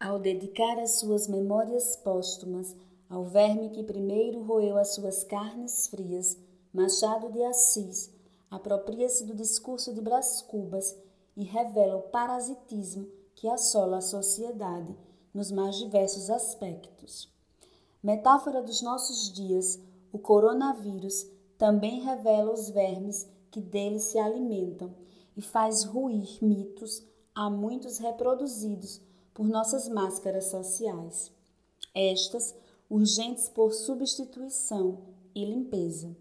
Ao dedicar as suas memórias póstumas ao verme que primeiro roeu as suas carnes frias, Machado de Assis apropria-se do discurso de Brás Cubas e revela o parasitismo que assola a sociedade nos mais diversos aspectos. Metáfora dos nossos dias, o coronavírus também revela os vermes que dele se alimentam e faz ruir mitos há muitos reproduzidos por nossas máscaras sociais. Estas urgentes por substituição e limpeza.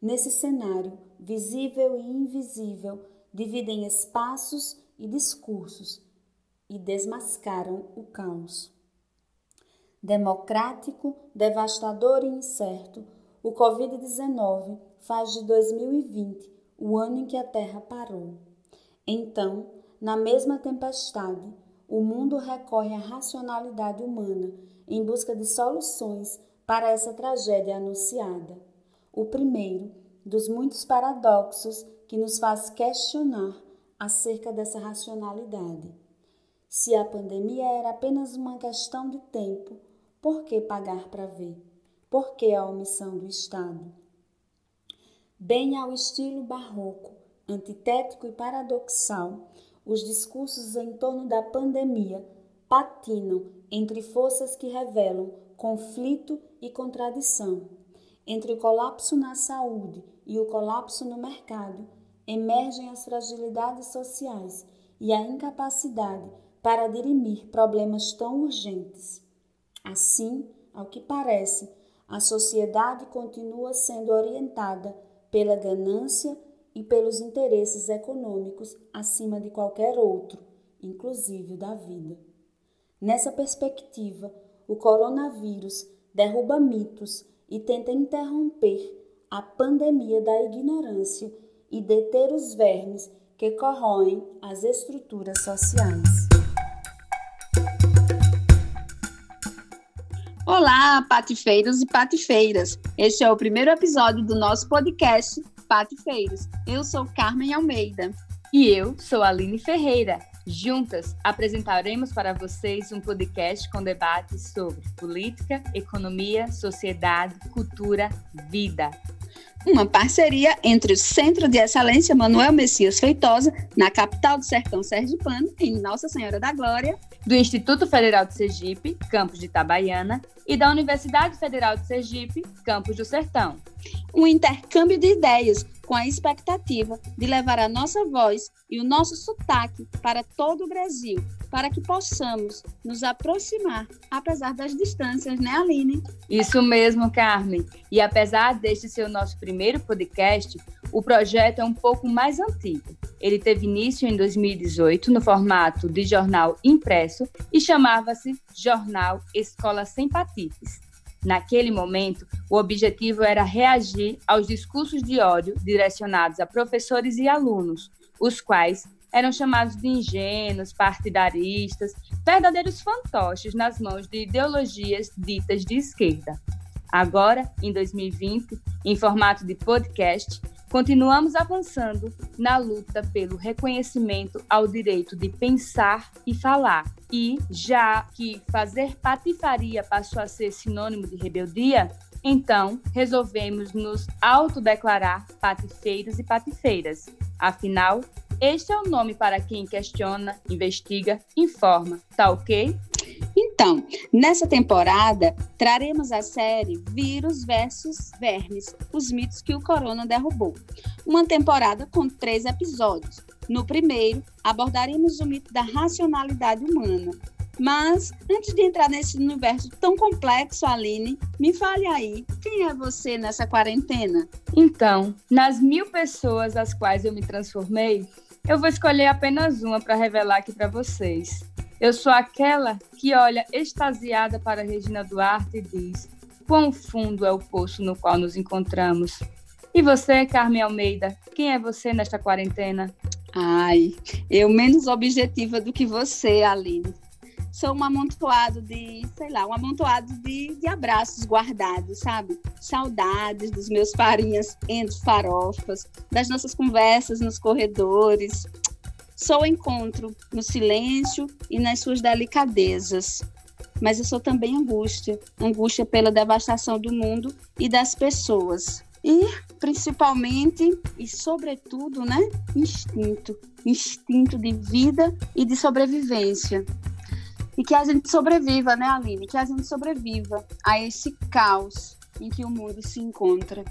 Nesse cenário, visível e invisível dividem espaços e discursos e desmascaram o caos. Democrático, devastador e incerto, o Covid-19 faz de 2020 o ano em que a Terra parou. Então, na mesma tempestade, o mundo recorre à racionalidade humana em busca de soluções para essa tragédia anunciada. O primeiro dos muitos paradoxos que nos faz questionar acerca dessa racionalidade. Se a pandemia era apenas uma questão de tempo, por que pagar para ver? Por que a omissão do Estado? Bem ao estilo barroco, antitético e paradoxal, os discursos em torno da pandemia patinam entre forças que revelam conflito e contradição. Entre o colapso na saúde e o colapso no mercado, emergem as fragilidades sociais e a incapacidade para dirimir problemas tão urgentes. Assim, ao que parece, a sociedade continua sendo orientada pela ganância e pelos interesses econômicos acima de qualquer outro, inclusive da vida. Nessa perspectiva, o coronavírus derruba mitos e tenta interromper a pandemia da ignorância e deter os vermes que corroem as estruturas sociais. Olá, patifeiros e patifeiras! Este é o primeiro episódio do nosso podcast Patifeiros. Eu sou Carmen Almeida. E eu sou Aline Ferreira. Juntas apresentaremos para vocês um podcast com debates sobre política, economia, sociedade, cultura, vida. Uma parceria entre o Centro de Excelência Manuel Messias Feitosa, na capital do sertão sergipano, em Nossa Senhora da Glória, do Instituto Federal de Sergipe, campus de Itabaiana, e da Universidade Federal de Sergipe, campus do Sertão. Um intercâmbio de ideias com a expectativa de levar a nossa voz e o nosso sotaque para todo o Brasil, para que possamos nos aproximar, apesar das distâncias, né, Aline? Isso mesmo, Carmen. E apesar deste ser o nosso primeiro podcast, o projeto é um pouco mais antigo. Ele teve início em 2018 no formato de jornal impresso e chamava-se Jornal Escola Sem Patites. Naquele momento, o objetivo era reagir aos discursos de ódio direcionados a professores e alunos, os quais eram chamados de ingênuos, partidaristas, verdadeiros fantoches nas mãos de ideologias ditas de esquerda. Agora, em 2020, em formato de podcast, continuamos avançando na luta pelo reconhecimento ao direito de pensar e falar. E, já que fazer patifaria passou a ser sinônimo de rebeldia, então resolvemos nos autodeclarar patifeiros e patifeiras. Afinal, este é o nome para quem questiona, investiga, informa, tá ok? Então, nessa temporada, traremos a série Vírus versus Vermes, os mitos que o corona derrubou. Uma temporada com três episódios. No primeiro, abordaremos o mito da racionalidade humana. Mas, antes de entrar nesse universo tão complexo, Aline, me fale aí, quem é você nessa quarentena? Então, nas mil pessoas às quais eu me transformei, eu vou escolher apenas uma para revelar aqui para vocês. Eu sou aquela que olha extasiada para Regina Duarte e diz: Quão fundo é o poço no qual nos encontramos? E você, Carmen Almeida, quem é você nesta quarentena? Ai, eu menos objetiva do que você, Aline. Sou um amontoado de, sei lá, um amontoado de, de abraços guardados, sabe? Saudades dos meus farinhas entre farofas, das nossas conversas nos corredores, Sou encontro no silêncio e nas suas delicadezas. Mas eu sou também angústia angústia pela devastação do mundo e das pessoas. E, principalmente e sobretudo, né, instinto instinto de vida e de sobrevivência. E que a gente sobreviva, né, Aline? Que a gente sobreviva a esse caos em que o mundo se encontra.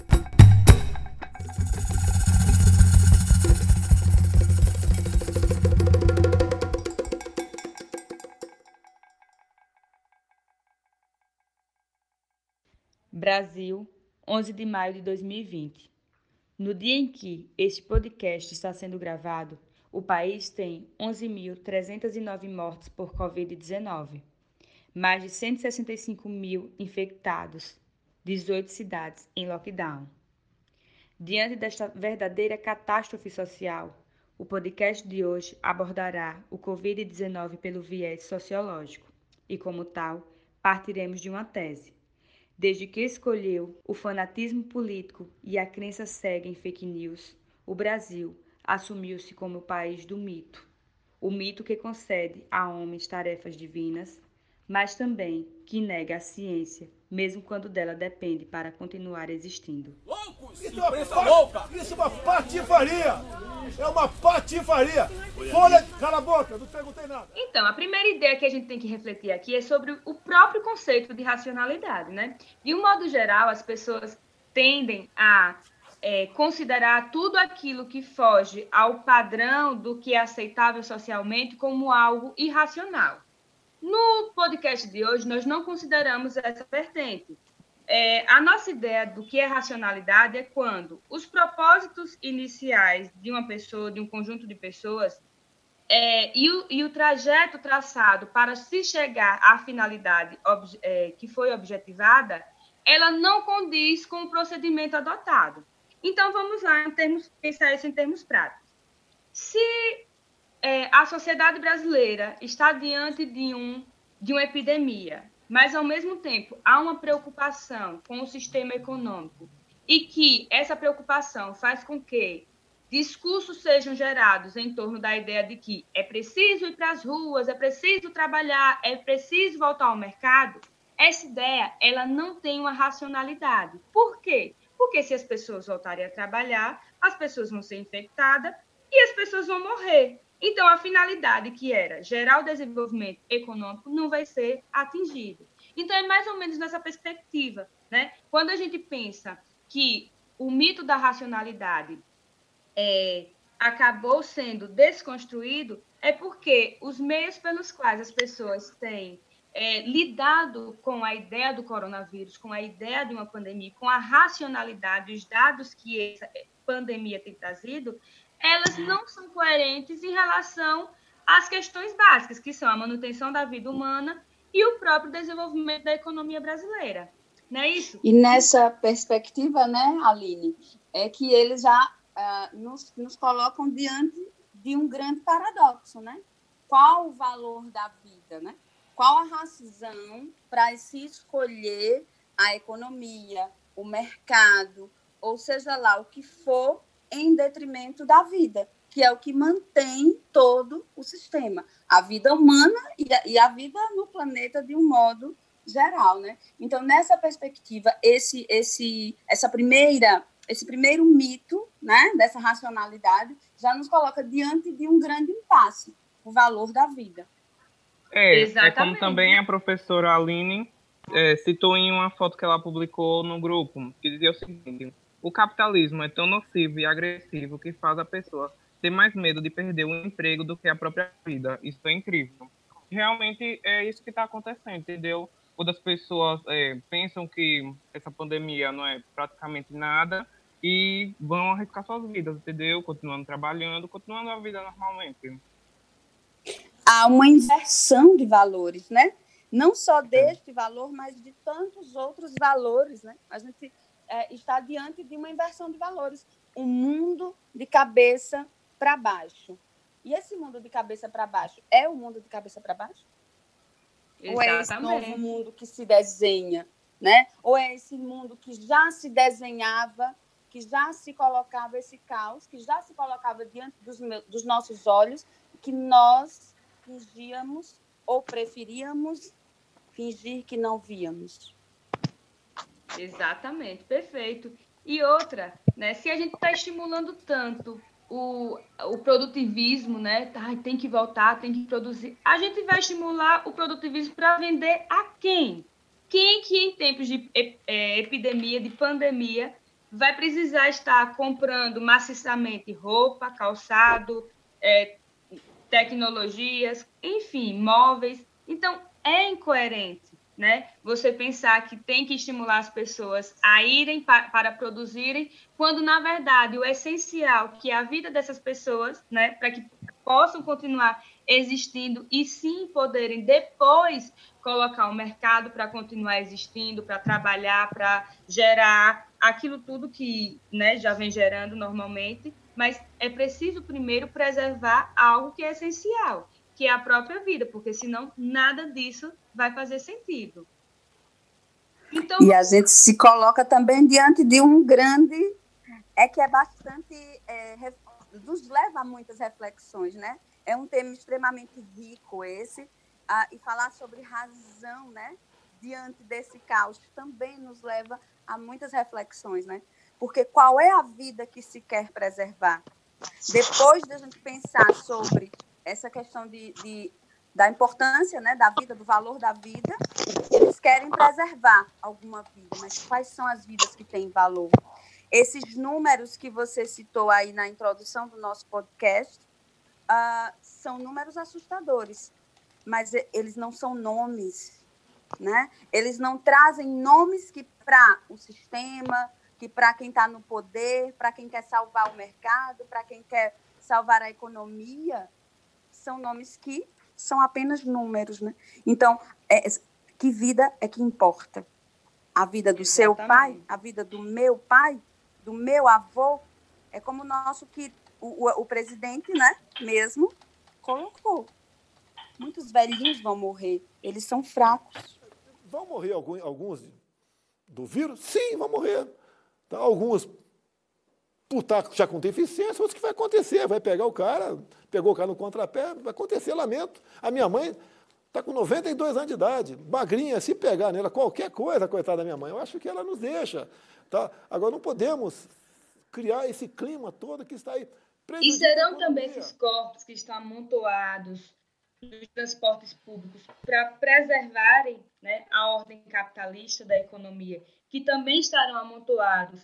Brasil, 11 de maio de 2020. No dia em que este podcast está sendo gravado, o país tem 11.309 mortes por Covid-19, mais de 165 mil infectados, 18 cidades em lockdown. Diante desta verdadeira catástrofe social, o podcast de hoje abordará o Covid-19 pelo viés sociológico e, como tal, partiremos de uma tese Desde que escolheu o fanatismo político e a crença cega em fake news, o Brasil assumiu-se como o país do mito. O mito que concede a homens tarefas divinas, mas também que nega a ciência, mesmo quando dela depende para continuar existindo. Loucos! Isso é uma, louca! Isso é uma patifaria! É uma patifaria! Folha, cala a boca, não perguntei nada. Então, a primeira ideia que a gente tem que refletir aqui é sobre o próprio conceito de racionalidade, né? De um modo geral, as pessoas tendem a é, considerar tudo aquilo que foge ao padrão do que é aceitável socialmente como algo irracional. No podcast de hoje, nós não consideramos essa vertente. É, a nossa ideia do que é racionalidade é quando os propósitos iniciais de uma pessoa, de um conjunto de pessoas, é, e, o, e, o, trajeto traçado para se chegar à finalidade é, que foi objetivada, ela não condiz com o procedimento adotado. Então, vamos lá, em termos, pensar isso em termos práticos. Se é, a sociedade brasileira está diante de, um, de uma epidemia mas ao mesmo tempo há uma preocupação com o sistema econômico e que essa preocupação faz com que discursos sejam gerados em torno da ideia de que é preciso ir para as ruas, é preciso trabalhar, é preciso voltar ao mercado, essa ideia ela não tem uma racionalidade. Por quê? Porque se as pessoas voltarem a trabalhar, as pessoas vão ser infectadas e as pessoas vão morrer. Então, a finalidade que era gerar o desenvolvimento econômico não vai ser atingida. Então, é mais ou menos nessa perspectiva. Né? Quando a gente pensa que o mito da racionalidade é, acabou sendo desconstruído, é porque os meios pelos quais as pessoas têm é, lidado com a ideia do coronavírus, com a ideia de uma pandemia, com a racionalidade, os dados que essa pandemia tem trazido, elas não são coerentes em relação às questões básicas, que são a manutenção da vida humana e o próprio desenvolvimento da economia brasileira. Não é isso? E nessa perspectiva, né, Aline, é que eles já uh, nos, nos colocam diante de um grande paradoxo, né? Qual o valor da vida, né? Qual a razão para se escolher a economia, o mercado, ou seja lá o que for em detrimento da vida, que é o que mantém todo o sistema, a vida humana e a, e a vida no planeta de um modo geral, né? Então, nessa perspectiva, esse, esse, essa primeira, esse primeiro mito, né, dessa racionalidade, já nos coloca diante de um grande impasse, o valor da vida. É, Exatamente. é como também a professora Aline é, citou em uma foto que ela publicou no grupo, que dizia o seguinte: o capitalismo é tão nocivo e agressivo que faz a pessoa ter mais medo de perder o emprego do que a própria vida. Isso é incrível. Realmente é isso que está acontecendo, entendeu? Quando as pessoas é, pensam que essa pandemia não é praticamente nada e vão arriscar suas vidas, entendeu? Continuando trabalhando, continuando a vida normalmente. Há uma inversão de valores, né? Não só deste valor, mas de tantos outros valores, né? A gente é, está diante de uma inversão de valores, um mundo de cabeça para baixo. E esse mundo de cabeça para baixo é o mundo de cabeça para baixo? Exatamente. Ou é esse novo mundo que se desenha, né? Ou é esse mundo que já se desenhava, que já se colocava esse caos, que já se colocava diante dos, dos nossos olhos que nós fingíamos ou preferíamos fingir que não víamos. Exatamente, perfeito. E outra, né, se a gente está estimulando tanto o, o produtivismo, né, tá, tem que voltar, tem que produzir, a gente vai estimular o produtivismo para vender a quem? Quem que em tempos de é, epidemia, de pandemia, vai precisar estar comprando maciçamente roupa, calçado, é, tecnologias, enfim, móveis. Então, é incoerente né? Você pensar que tem que estimular as pessoas a irem pa para produzirem, quando na verdade o essencial que é a vida dessas pessoas, né, para que possam continuar existindo e sim poderem depois colocar o mercado para continuar existindo, para trabalhar, para gerar aquilo tudo que, né, já vem gerando normalmente, mas é preciso primeiro preservar algo que é essencial, que é a própria vida, porque senão nada disso vai fazer sentido. Então, e a gente se coloca também diante de um grande, é que é bastante, é, nos leva a muitas reflexões, né? É um tema extremamente rico esse, ah, e falar sobre razão, né? Diante desse caos também nos leva a muitas reflexões, né? Porque qual é a vida que se quer preservar? Depois de a gente pensar sobre essa questão de, de, da importância né, da vida, do valor da vida, eles querem preservar alguma vida, mas quais são as vidas que têm valor? Esses números que você citou aí na introdução do nosso podcast uh, são números assustadores, mas eles não são nomes, né? Eles não trazem nomes que para o sistema, que para quem está no poder, para quem quer salvar o mercado, para quem quer salvar a economia, são nomes que são apenas números, né? Então, é, que vida é que importa? A vida do Exatamente. seu pai, a vida do meu pai, do meu avô, é como o nosso que o, o, o presidente, né, mesmo colocou. Muitos velhinhos vão morrer, eles são fracos. Vão morrer alguns, alguns do vírus? Sim, vão morrer. Então, alguns por estar já com deficiência, outros que vai acontecer, vai pegar o cara, pegou o cara no contrapé, vai acontecer, lamento. A minha mãe está com 92 anos de idade, magrinha, se pegar nela, qualquer coisa, coitada da minha mãe, eu acho que ela nos deixa. Tá? Agora, não podemos criar esse clima todo que está aí. E serão também esses corpos que estão amontoados nos transportes públicos para preservarem né, a ordem capitalista da economia, que também estarão amontoados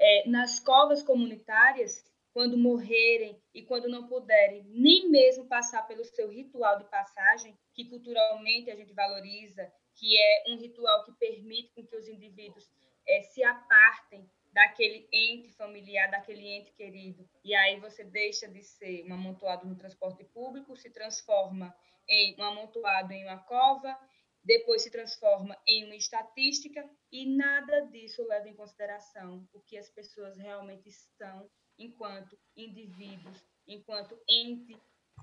é, nas covas comunitárias, quando morrerem e quando não puderem nem mesmo passar pelo seu ritual de passagem, que culturalmente a gente valoriza, que é um ritual que permite que os indivíduos é, se apartem daquele ente familiar, daquele ente querido. E aí você deixa de ser um amontoado no transporte público, se transforma em um amontoado em uma cova, depois se transforma em uma estatística e nada disso leva em consideração o que as pessoas realmente são enquanto indivíduos, enquanto ente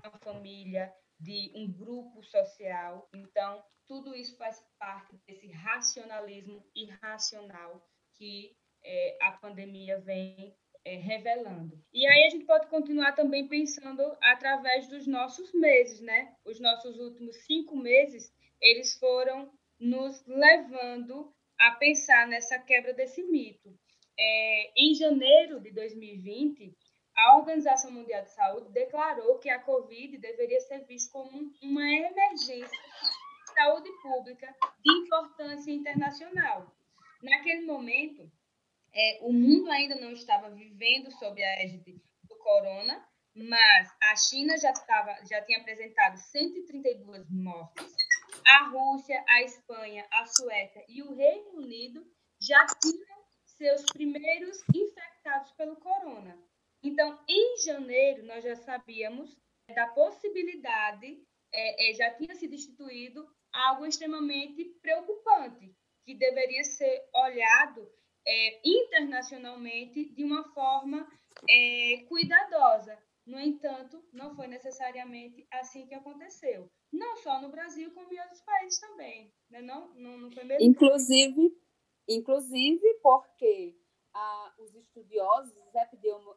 uma família, de um grupo social. Então, tudo isso faz parte desse racionalismo irracional que é, a pandemia vem é, revelando. E aí a gente pode continuar também pensando através dos nossos meses, né? Os nossos últimos cinco meses eles foram nos levando a pensar nessa quebra desse mito. É, em janeiro de 2020, a Organização Mundial de Saúde declarou que a Covid deveria ser vista como uma emergência de saúde pública de importância internacional. Naquele momento, é, o mundo ainda não estava vivendo sob a égide do corona, mas a China já, estava, já tinha apresentado 132 mortes a Rússia, a Espanha, a Suécia e o Reino Unido já tinham seus primeiros infectados pelo corona. Então, em janeiro, nós já sabíamos da possibilidade, é, é, já tinha sido instituído algo extremamente preocupante, que deveria ser olhado é, internacionalmente de uma forma é, cuidadosa. No entanto, não foi necessariamente assim que aconteceu. Não só no Brasil, como em outros países também. Né? Não, não, não foi mesmo? Inclusive, inclusive porque ah, os estudiosos, os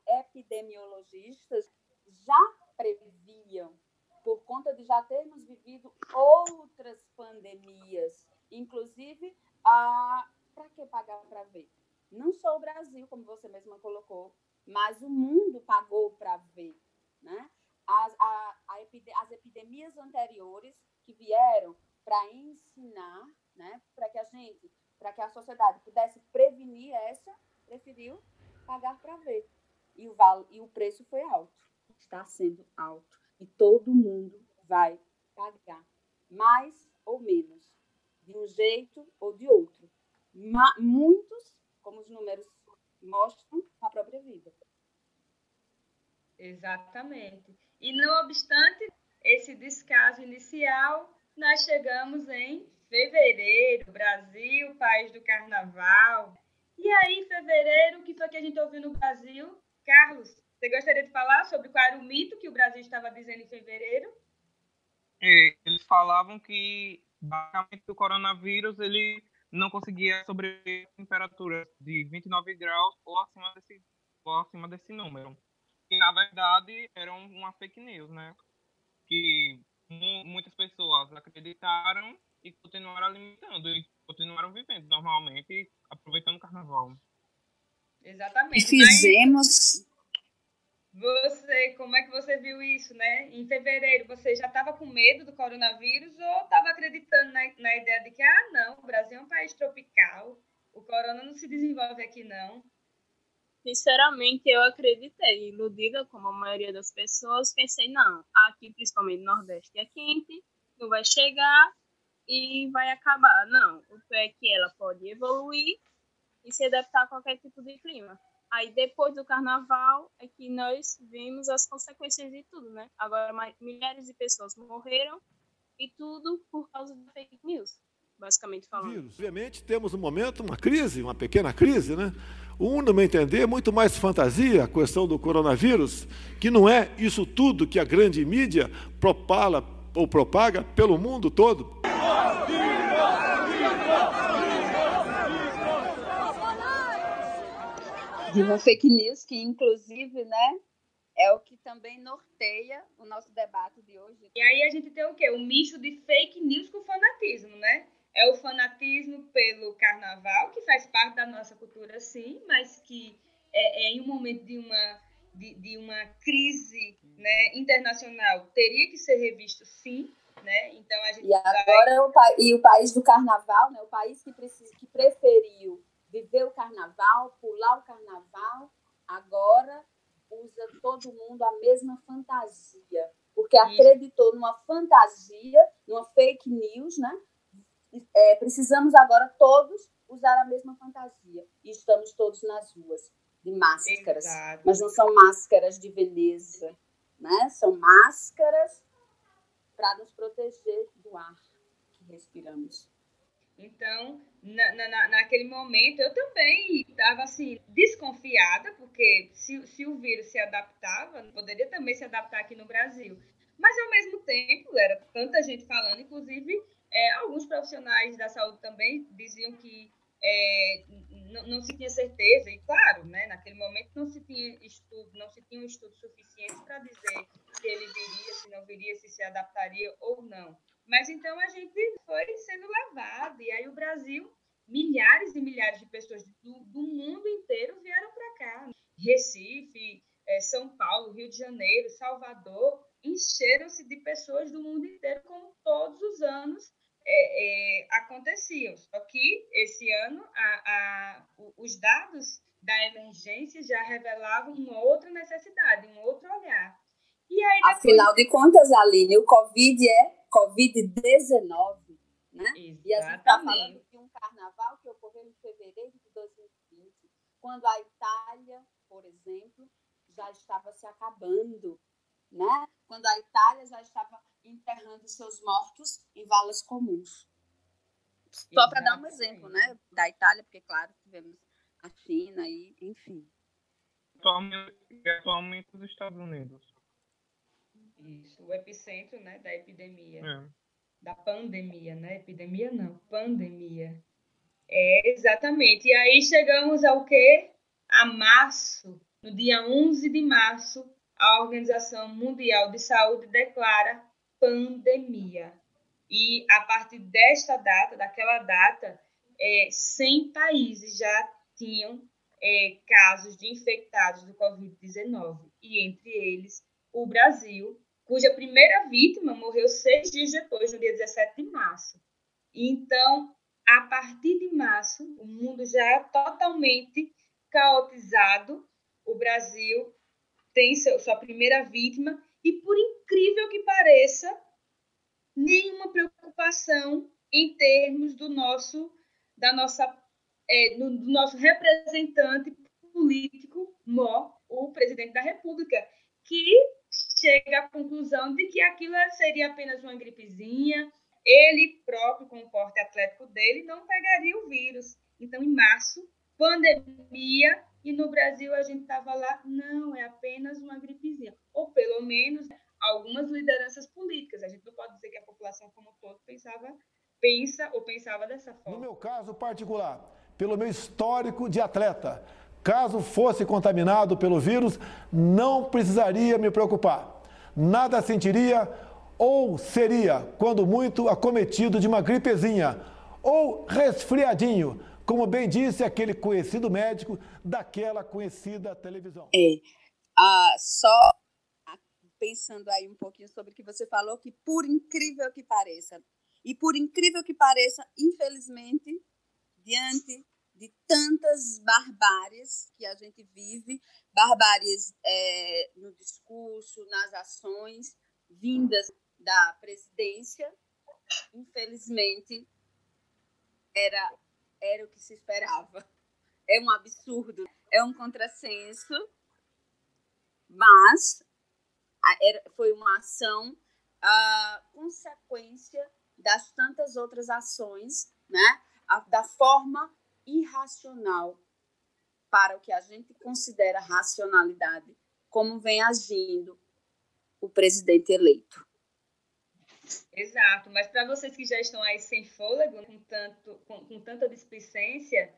epidemiologistas já previam por conta de já termos vivido outras pandemias, inclusive a para que pagar para ver? Não só o Brasil, como você mesma colocou, mas o mundo pagou para ver, né? As, a, a as epidemias anteriores que vieram para ensinar, né? Para que a gente, para que a sociedade pudesse prevenir essa, preferiu pagar para ver. E o, e o preço foi alto, está sendo alto. E todo mundo vai pagar, mais ou menos, de um jeito ou de outro. Ma muitos, como os números mostram, a própria vida. Exatamente. E não obstante esse descaso inicial, nós chegamos em fevereiro, Brasil, país do carnaval. E aí, fevereiro, o que foi que a gente ouviu no Brasil? Carlos, você gostaria de falar sobre qual era o mito que o Brasil estava dizendo em fevereiro? É, eles falavam que, basicamente, o coronavírus ele não conseguia sobreviver a temperatura de 29 graus ou acima desse, ou acima desse número. E, na verdade, era uma fake news, né? Que muitas pessoas acreditaram e continuaram alimentando e continuaram vivendo normalmente, aproveitando o carnaval. Exatamente. E fizemos. Você, como é que você viu isso, né? Em fevereiro, você já estava com medo do coronavírus ou estava acreditando na, na ideia de que, ah, não, o Brasil é um país tropical, o corona não se desenvolve aqui, não? Sinceramente, eu acreditei, iludida como a maioria das pessoas, pensei, não, aqui, principalmente no Nordeste, é quente, não vai chegar e vai acabar. Não, o que é que ela pode evoluir e se adaptar a qualquer tipo de clima. Aí depois do carnaval é que nós vimos as consequências de tudo, né? Agora milhares de pessoas morreram e tudo por causa do fake news, basicamente falando. Vírus. Obviamente temos um momento, uma crise, uma pequena crise, né? Um, no meu entender, é muito mais fantasia a questão do coronavírus, que não é isso tudo que a grande mídia propala ou propaga pelo mundo todo. De uma fake news que, inclusive, né, é o que também norteia o nosso debate de hoje. E aí a gente tem o quê? Um misto de fake news com fanatismo, né? É o fanatismo pelo carnaval, que faz parte da nossa cultura, sim, mas que é, é em um momento de uma, de, de, uma crise né, internacional teria que ser revisto, sim. Né? Então a gente e agora vai... o, e o país do carnaval, né? o país que, precisa, que preferiu viver o carnaval, pular o carnaval, agora usa todo mundo a mesma fantasia, porque acreditou numa fantasia, numa fake news, né? É, precisamos agora todos usar a mesma fantasia. E estamos todos nas ruas de máscaras, mas não são máscaras de beleza, né? São máscaras para nos proteger do ar que respiramos. Então, na, na, naquele momento, eu também estava assim, desconfiada, porque se, se o vírus se adaptava, poderia também se adaptar aqui no Brasil. Mas, ao mesmo tempo, era tanta gente falando, inclusive, é, alguns profissionais da saúde também diziam que é, não, não, se tinha certeza, e claro, né, naquele momento não se tinha estudo, não se tinha um estudo suficiente para dizer se ele viria, se não viria, se se adaptaria ou não. Mas então a gente foi sendo levado, e aí o Brasil, milhares e milhares de pessoas do, do mundo inteiro vieram para cá. Recife, é, São Paulo, Rio de Janeiro, Salvador, encheram-se de pessoas do mundo inteiro, como todos os anos é, é, aconteciam. Só que esse ano a, a, os dados da emergência já revelavam uma outra necessidade, um outro olhar. E aí, depois... Afinal de contas, Aline, o Covid é Covid-19, né? Exatamente. E a gente está falando de um carnaval que ocorreu em fevereiro de 2020, quando a Itália, por exemplo, já estava se acabando, né? Quando a Itália já estava enterrando seus mortos em valas comuns. Só para dar um exemplo, né? Da Itália, porque, claro, tivemos a China e, enfim. Atualmente, atualmente os Estados Unidos. Isso, o epicentro né, da epidemia. É. Da pandemia, né? Epidemia não, pandemia. É, exatamente. E aí chegamos ao quê? A março, no dia 11 de março, a Organização Mundial de Saúde declara pandemia. E a partir desta data, daquela data, é, 100 países já tinham é, casos de infectados do Covid-19, e entre eles o Brasil, cuja primeira vítima morreu seis dias depois, no dia 17 de março. Então, a partir de março, o mundo já é totalmente caotizado. O Brasil tem seu, sua primeira vítima e, por incrível que pareça, nenhuma preocupação em termos do nosso, da nossa, é, do, do nosso representante político, Mó, o presidente da República, que chega à conclusão de que aquilo seria apenas uma gripezinha, ele próprio, com o porte atlético dele, não pegaria o vírus. Então, em março, pandemia, e no Brasil a gente estava lá, não, é apenas uma gripezinha. Ou pelo menos algumas lideranças políticas. A gente não pode dizer que a população como um todo pensava, pensa ou pensava dessa forma. No meu caso particular, pelo meu histórico de atleta, caso fosse contaminado pelo vírus, não precisaria me preocupar. Nada sentiria ou seria, quando muito, acometido de uma gripezinha ou resfriadinho, como bem disse aquele conhecido médico daquela conhecida televisão. É, ah, só pensando aí um pouquinho sobre o que você falou, que por incrível que pareça, e por incrível que pareça, infelizmente, diante de tantas barbáries que a gente vive, barbáries é, no discurso, nas ações, vindas da presidência, infelizmente, era, era o que se esperava. É um absurdo, é um contrassenso, mas era, foi uma ação a consequência das tantas outras ações, né? A, da forma irracional para o que a gente considera racionalidade, como vem agindo o presidente eleito. Exato, mas para vocês que já estão aí sem fôlego, com, tanto, com, com tanta displicência,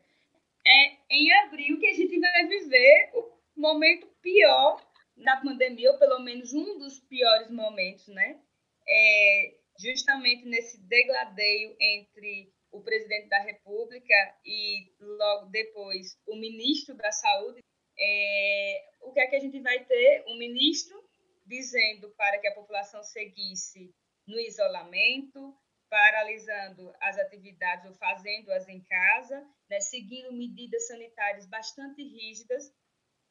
é em abril que a gente vai viver o momento pior da pandemia, ou pelo menos um dos piores momentos, né? É justamente nesse degladeio entre o presidente da República e logo depois o ministro da Saúde. É, o que é que a gente vai ter? Um ministro dizendo para que a população seguisse no isolamento, paralisando as atividades ou fazendo-as em casa, né, seguindo medidas sanitárias bastante rígidas.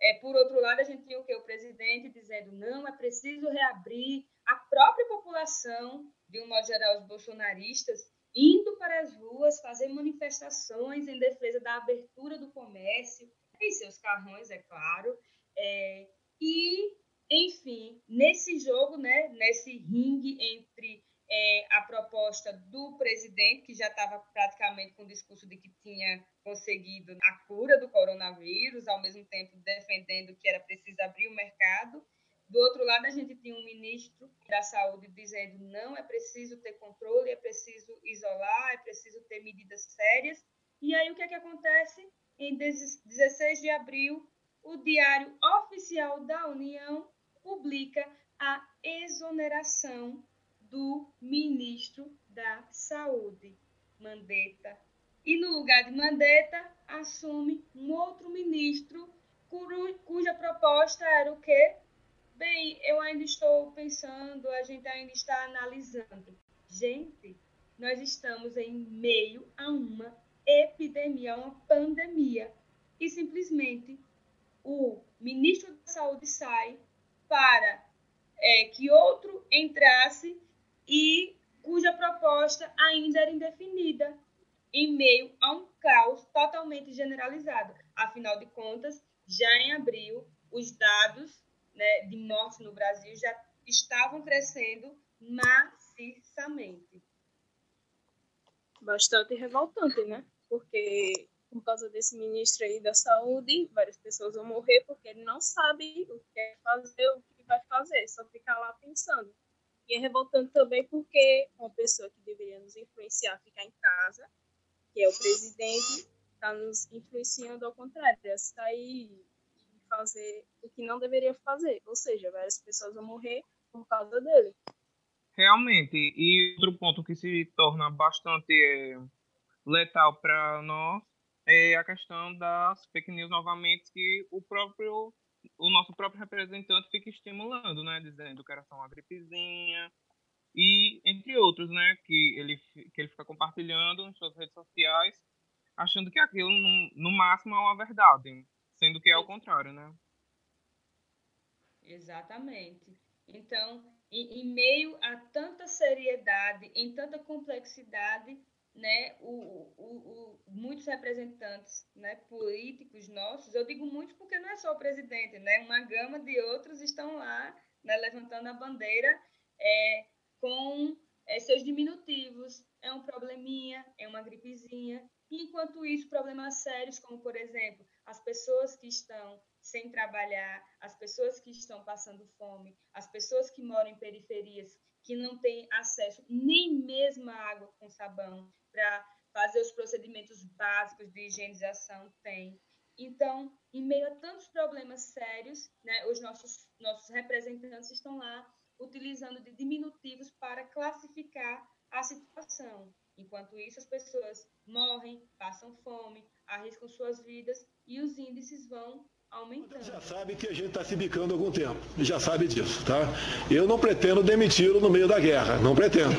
É, por outro lado, a gente tinha o que? O presidente dizendo não, é preciso reabrir. A própria população, de um modo geral, os bolsonaristas, indo para as ruas fazer manifestações em defesa da abertura do comércio, em seus carrões, é claro. É, e enfim, nesse jogo, né, nesse ringue entre é, a proposta do presidente, que já estava praticamente com o discurso de que tinha conseguido a cura do coronavírus, ao mesmo tempo defendendo que era preciso abrir o mercado. Do outro lado, a gente tinha um ministro da Saúde dizendo não é preciso ter controle, é preciso isolar, é preciso ter medidas sérias. E aí, o que é que acontece? Em 16 de abril, o Diário Oficial da União publica a exoneração do ministro da Saúde, Mandetta. E no lugar de Mandetta, assume um outro ministro cuja proposta era o quê? Bem, eu ainda estou pensando, a gente ainda está analisando. Gente, nós estamos em meio a uma epidemia, uma pandemia. E simplesmente o ministro da Saúde sai para é, que outro entrasse e cuja proposta ainda era indefinida, em meio a um caos totalmente generalizado. Afinal de contas, já em abril, os dados né, de mortes no Brasil já estavam crescendo maciçamente. Bastante revoltante, né? Porque por causa desse ministro aí da saúde, várias pessoas vão morrer porque ele não sabe o que quer fazer, o que vai fazer, só ficar lá pensando. E é revoltante também porque uma pessoa que deveria nos influenciar ficar em casa, que é o presidente, está nos influenciando ao contrário, a sair fazer o que não deveria fazer. Ou seja, várias pessoas vão morrer por causa dele. Realmente. E outro ponto que se torna bastante é, letal para nós é a questão das fake news novamente que o próprio o nosso próprio representante fica estimulando, né, dizendo que era só uma gripezinha e entre outros, né, que ele que ele fica compartilhando nas suas redes sociais, achando que aquilo no, no máximo é uma verdade, sendo que é o contrário, né? Exatamente. Então, em, em meio a tanta seriedade, em tanta complexidade, né, o, o, o, muitos representantes né, políticos nossos, eu digo muitos porque não é só o presidente, né, uma gama de outros estão lá né, levantando a bandeira é, com é, seus diminutivos. É um probleminha, é uma gripezinha. enquanto isso, problemas sérios, como, por exemplo, as pessoas que estão sem trabalhar, as pessoas que estão passando fome, as pessoas que moram em periferias, que não têm acesso nem mesmo à água com sabão para fazer os procedimentos básicos de higienização, tem. Então, em meio a tantos problemas sérios, né, os nossos, nossos representantes estão lá utilizando de diminutivos para classificar a situação. Enquanto isso, as pessoas morrem, passam fome, arriscam suas vidas e os índices vão aumentando. Já sabe que a gente está se bicando há algum tempo, já sabe disso, tá? Eu não pretendo demiti-lo no meio da guerra, não pretendo.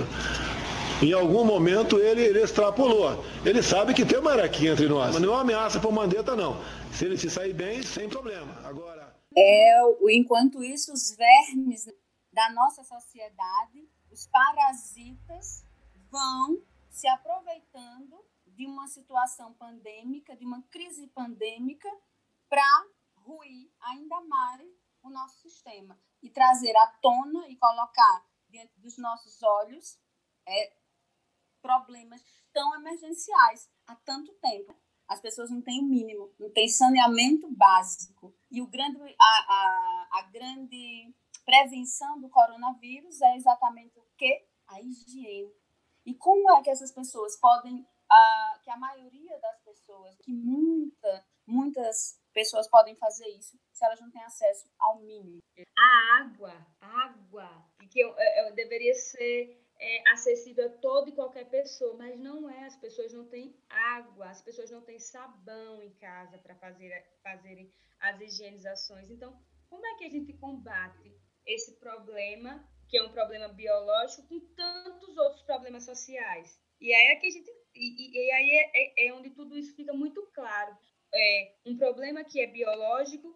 Em algum momento ele, ele extrapolou. Ele sabe que tem uma hierarquia entre nós, mas não é uma ameaça para o Mandetta, não. Se ele se sair bem, sem problema. Agora. É, enquanto isso, os vermes da nossa sociedade, os parasitas, vão se aproveitando de uma situação pandêmica, de uma crise pandêmica, para ruir ainda mais o nosso sistema e trazer à tona e colocar diante dos nossos olhos é, problemas tão emergenciais há tanto tempo. As pessoas não têm o mínimo, não têm saneamento básico. E o grande, a, a, a grande prevenção do coronavírus é exatamente o que? A higiene. E como é que essas pessoas podem, a, que a maioria das pessoas, que muita, muitas pessoas podem fazer isso se elas não têm acesso ao mínimo. A água, água, que eu, eu deveria ser é, acessível a toda e qualquer pessoa, mas não é. As pessoas não têm água, as pessoas não têm sabão em casa para fazer, fazerem as higienizações. Então, como é que a gente combate esse problema, que é um problema biológico, com tantos outros problemas sociais? E aí é que a gente e, e, aí é, é, é onde tudo isso fica muito claro é, um problema que é biológico,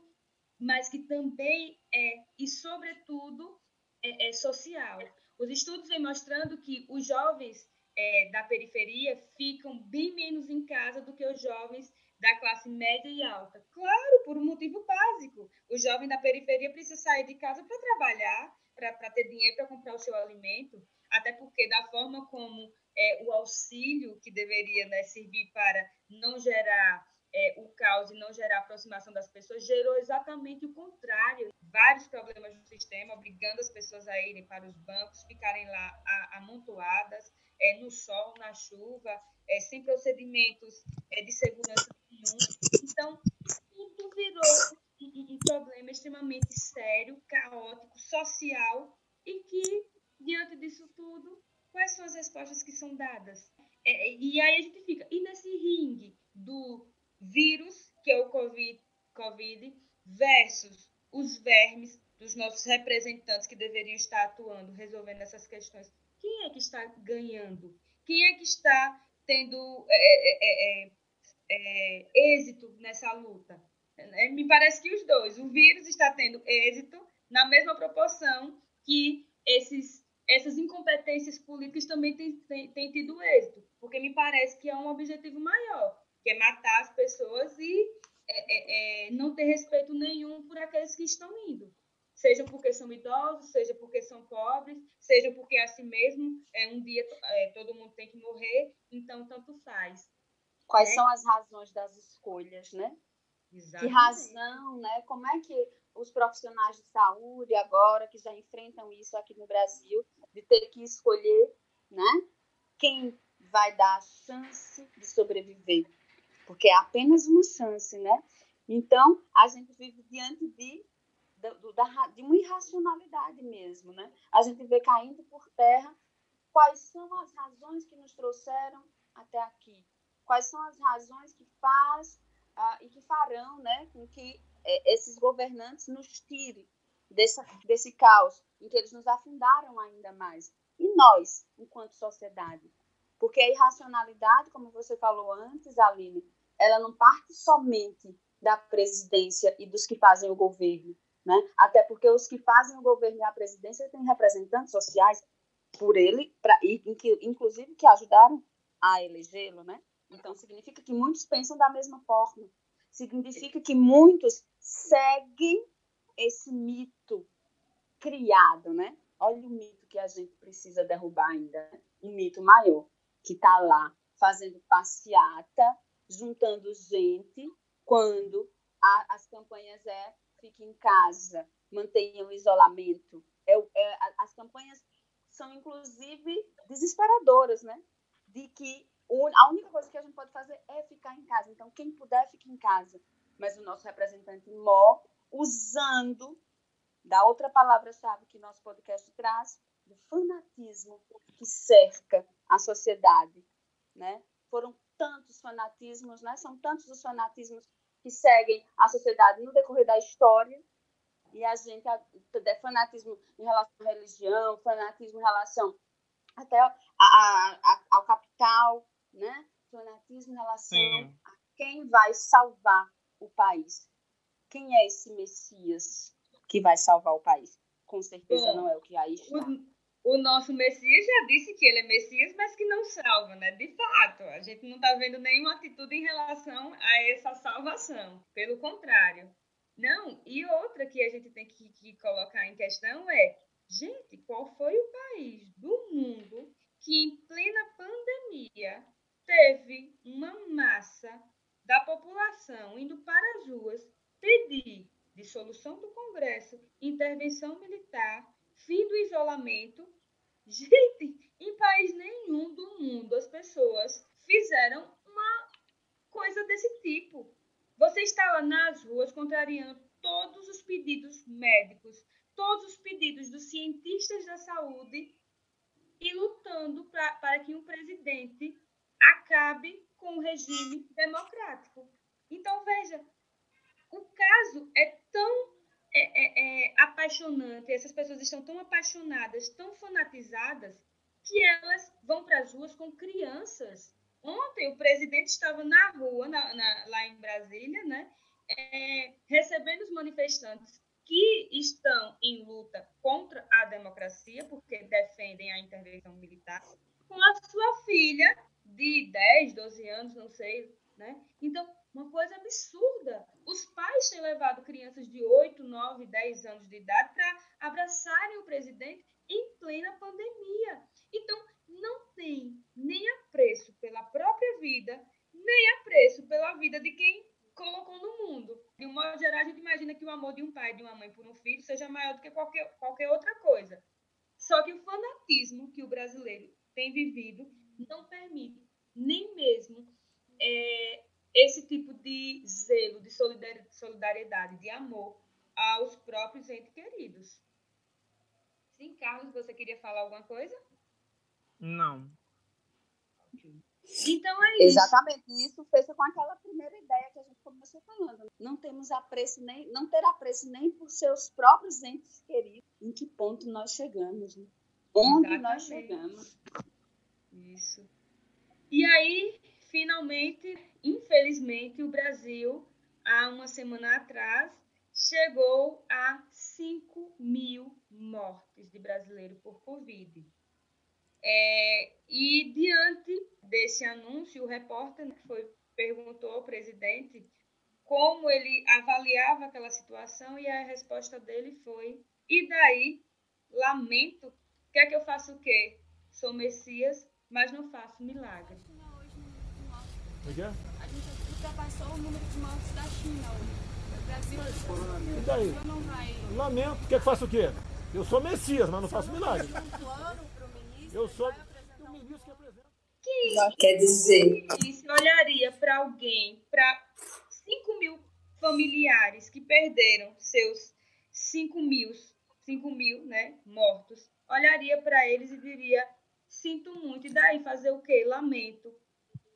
mas que também é, e sobretudo, é, é social. Os estudos vêm mostrando que os jovens é, da periferia ficam bem menos em casa do que os jovens da classe média e alta. Claro, por um motivo básico. O jovem da periferia precisa sair de casa para trabalhar, para ter dinheiro para comprar o seu alimento, até porque da forma como é, o auxílio que deveria né, servir para não gerar é, o caos e não gerar aproximação das pessoas, gerou exatamente o contrário. Vários problemas no sistema, obrigando as pessoas a irem para os bancos, ficarem lá amontoadas, é, no sol, na chuva, é, sem procedimentos é, de segurança. Então, tudo virou um, problema extremamente sério, caótico, social, e que, diante disso tudo, quais são as respostas que são dadas? É, e aí a gente fica, e nesse ringue do vírus, que é o COVID, COVID versus os vermes dos nossos representantes que deveriam estar atuando, resolvendo essas questões. Quem é que está ganhando? Quem é que está tendo é é, é, é, é, êxito nessa luta? Me parece que os dois. O vírus está tendo êxito na mesma proporção que esses, essas incompetências políticas também têm, têm, têm tido êxito, porque me parece que é um objetivo maior que é matar as pessoas e é, é, é, não ter respeito nenhum por aqueles que estão indo. Seja porque são idosos, seja porque são pobres, seja porque assim mesmo é, um dia é, todo mundo tem que morrer, então tanto faz. Quais né? são as razões das escolhas, né? Exatamente. Que razão, né? Como é que os profissionais de saúde agora que já enfrentam isso aqui no Brasil, de ter que escolher, né? Quem vai dar a chance de sobreviver porque é apenas uma chance, né? Então, a gente vive diante de da, de uma irracionalidade mesmo, né? A gente vê caindo por terra quais são as razões que nos trouxeram até aqui, quais são as razões que faz uh, e que farão, né, com que é, esses governantes nos tirem desse, desse caos em que eles nos afundaram ainda mais. E nós, enquanto sociedade? Porque a irracionalidade, como você falou antes, Aline, ela não parte somente da presidência e dos que fazem o governo, né? Até porque os que fazem o governo e a presidência têm representantes sociais por ele, pra, inclusive que ajudaram a elegê-lo, né? Então significa que muitos pensam da mesma forma. Significa que muitos seguem esse mito criado, né? Olha o mito que a gente precisa derrubar ainda, né? um mito maior que está lá fazendo passeata, juntando gente, quando a, as campanhas é fique em casa, mantenha o isolamento. É, é, as campanhas são, inclusive, desesperadoras, né? De que a única coisa que a gente pode fazer é ficar em casa. Então, quem puder, fique em casa. Mas o nosso representante Mó, usando da outra palavra-chave que nosso podcast traz, do fanatismo que cerca a sociedade, né? Foram tantos fanatismos, né? São tantos os fanatismos que seguem a sociedade no decorrer da história e a gente fanatismo em relação à religião, fanatismo em relação até a, a, ao capital, né? Fanatismo em relação Sim. a quem vai salvar o país. Quem é esse Messias que vai salvar o país? Com certeza Bom, não é o que aí está. O, o, nosso Messias já disse que ele é Messias, mas que não salva, né? De fato, a gente não está vendo nenhuma atitude em relação a essa salvação. Pelo contrário. Não, e outra que a gente tem que, que colocar em questão é, gente, qual foi o país do mundo que em plena pandemia teve uma massa da população indo para as ruas pedir dissolução do Congresso, intervenção militar, fim do isolamento. Gente, em país nenhum do mundo as pessoas fizeram uma coisa desse tipo. Você está lá nas ruas contrariando todos os pedidos médicos, todos os pedidos dos cientistas da saúde e lutando pra, para que um presidente acabe com o regime democrático. Então, veja, o caso é tão é, é, é, apaixonante, essas pessoas estão tão apaixonadas, tão fanatizadas, que elas vão para as ruas com crianças. Ontem o presidente estava na rua, na, na, lá em Brasília, né, é, recebendo os manifestantes que estão em luta contra a democracia, porque defendem a intervenção militar, com a sua filha de 10, 12 anos, não sei, né? Então, uma coisa absurda. Os pais têm levado crianças de 8, 9, 10 anos de idade para abraçarem o presidente em plena pandemia. Então, não tem nem apreço pela própria vida, nem apreço pela vida de quem colocou no mundo. De um modo geral, a gente imagina que o amor de um pai e de uma mãe por um filho seja maior do que qualquer, qualquer outra coisa. Só que o fanatismo que o brasileiro tem vivido não permite nem mesmo é, esse tipo de zelo, de solidariedade, de amor aos próprios entes queridos. Sim, Carlos, você queria falar alguma coisa? Não. Então é isso. Exatamente. Isso fecha com aquela primeira ideia que a gente começou falando. Não temos apreço nem, não ter apreço nem por seus próprios entes queridos. Em que ponto nós chegamos, né? Onde Exatamente. nós chegamos. Isso. E aí, finalmente, infelizmente, o Brasil, há uma semana atrás, chegou a 5 mil mortes de brasileiro por Covid. É, e diante desse anúncio, o repórter foi, perguntou ao presidente como ele avaliava aquela situação e a resposta dele foi: e daí? Lamento. Quer que eu faça o quê? Sou Messias, mas não faço milagre. O que é? A gente ultrapassou o número de mortes da China hoje. O Brasil e daí? não vai. Lamento. Quer que faça o quê? Eu sou Messias, mas não faço milagre. Eu sou o ministro que apresenta. Que quer dizer? Se olharia para alguém, para 5 mil familiares que perderam seus, 5 mil, 5 mil né, mortos, olharia para eles e diria: sinto muito, e daí fazer o quê? Lamento.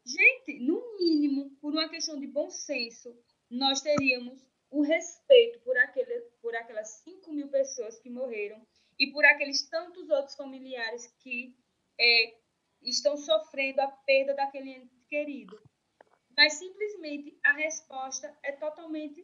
Gente, no mínimo, por uma questão de bom senso, nós teríamos o respeito por, aquele, por aquelas 5 mil pessoas que morreram e por aqueles tantos outros familiares que é, estão sofrendo a perda daquele ente querido. Mas simplesmente a resposta é totalmente